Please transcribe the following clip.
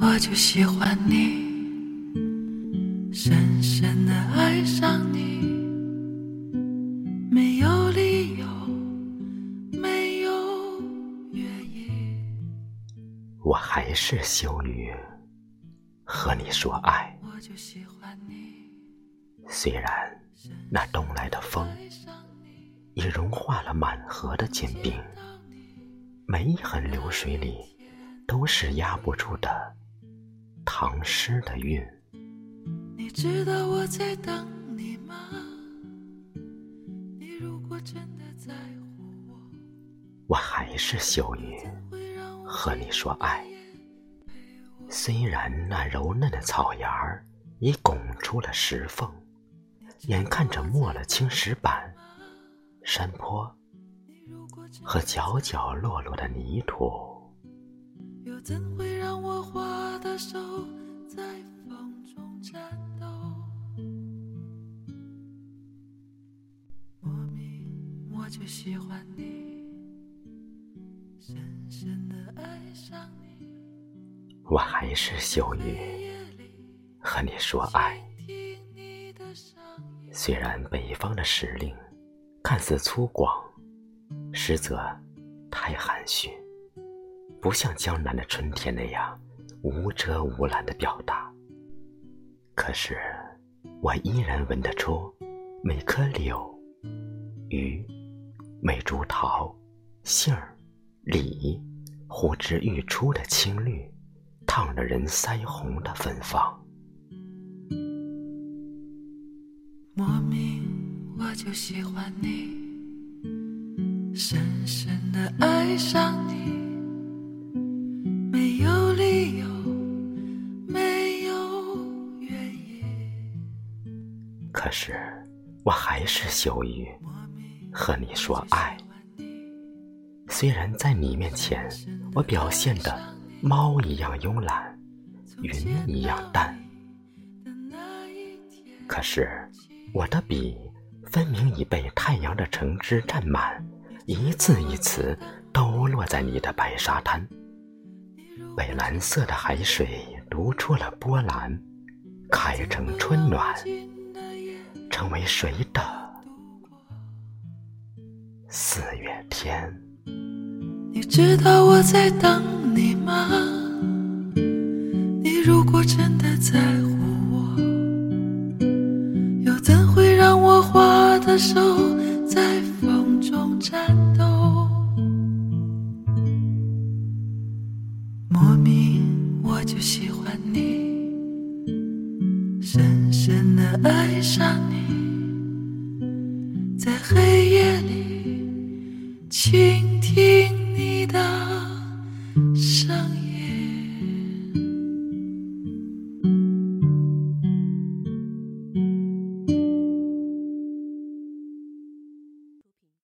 我就喜欢你，深深的爱上你，没有理由，没有原因。我还是羞于和你说爱。我就喜欢你，虽然那东来的风爱上你，已融化了满河的坚冰，每一痕流水里都是压不住的唐诗的韵。你知道我在等你吗？你如果真的在乎我，我还是羞于和你说爱。虽然那柔嫩的草芽儿已拱出了石缝，眼看着没了青石板、山坡和角角落落的泥土。又怎会让我花的手在风中颤抖？莫名我就喜欢你，深深的爱上你。我还是羞于和你说爱。虽然北方的时令看似粗犷，实则太含蓄，不像江南的春天那样无遮无拦的表达。可是，我依然闻得出每棵柳、榆、每株桃、杏儿、李呼之欲出的青绿，烫了人腮红的芬芳。莫名我就喜欢你，深深的爱上你，可是，我还是羞于和你说爱。虽然在你面前，我表现得猫一样慵懒，云一样淡，可是我的笔分明已被太阳的橙汁占满，一字一词都落在你的白沙滩，被蓝色的海水读出了波澜，开成春暖，成为谁的四月天？你知道我在等你吗？你如果真的在乎我，又怎会让我花的手在风中颤抖？莫名我就喜欢你，深深的爱上你，在黑夜里倾听你的。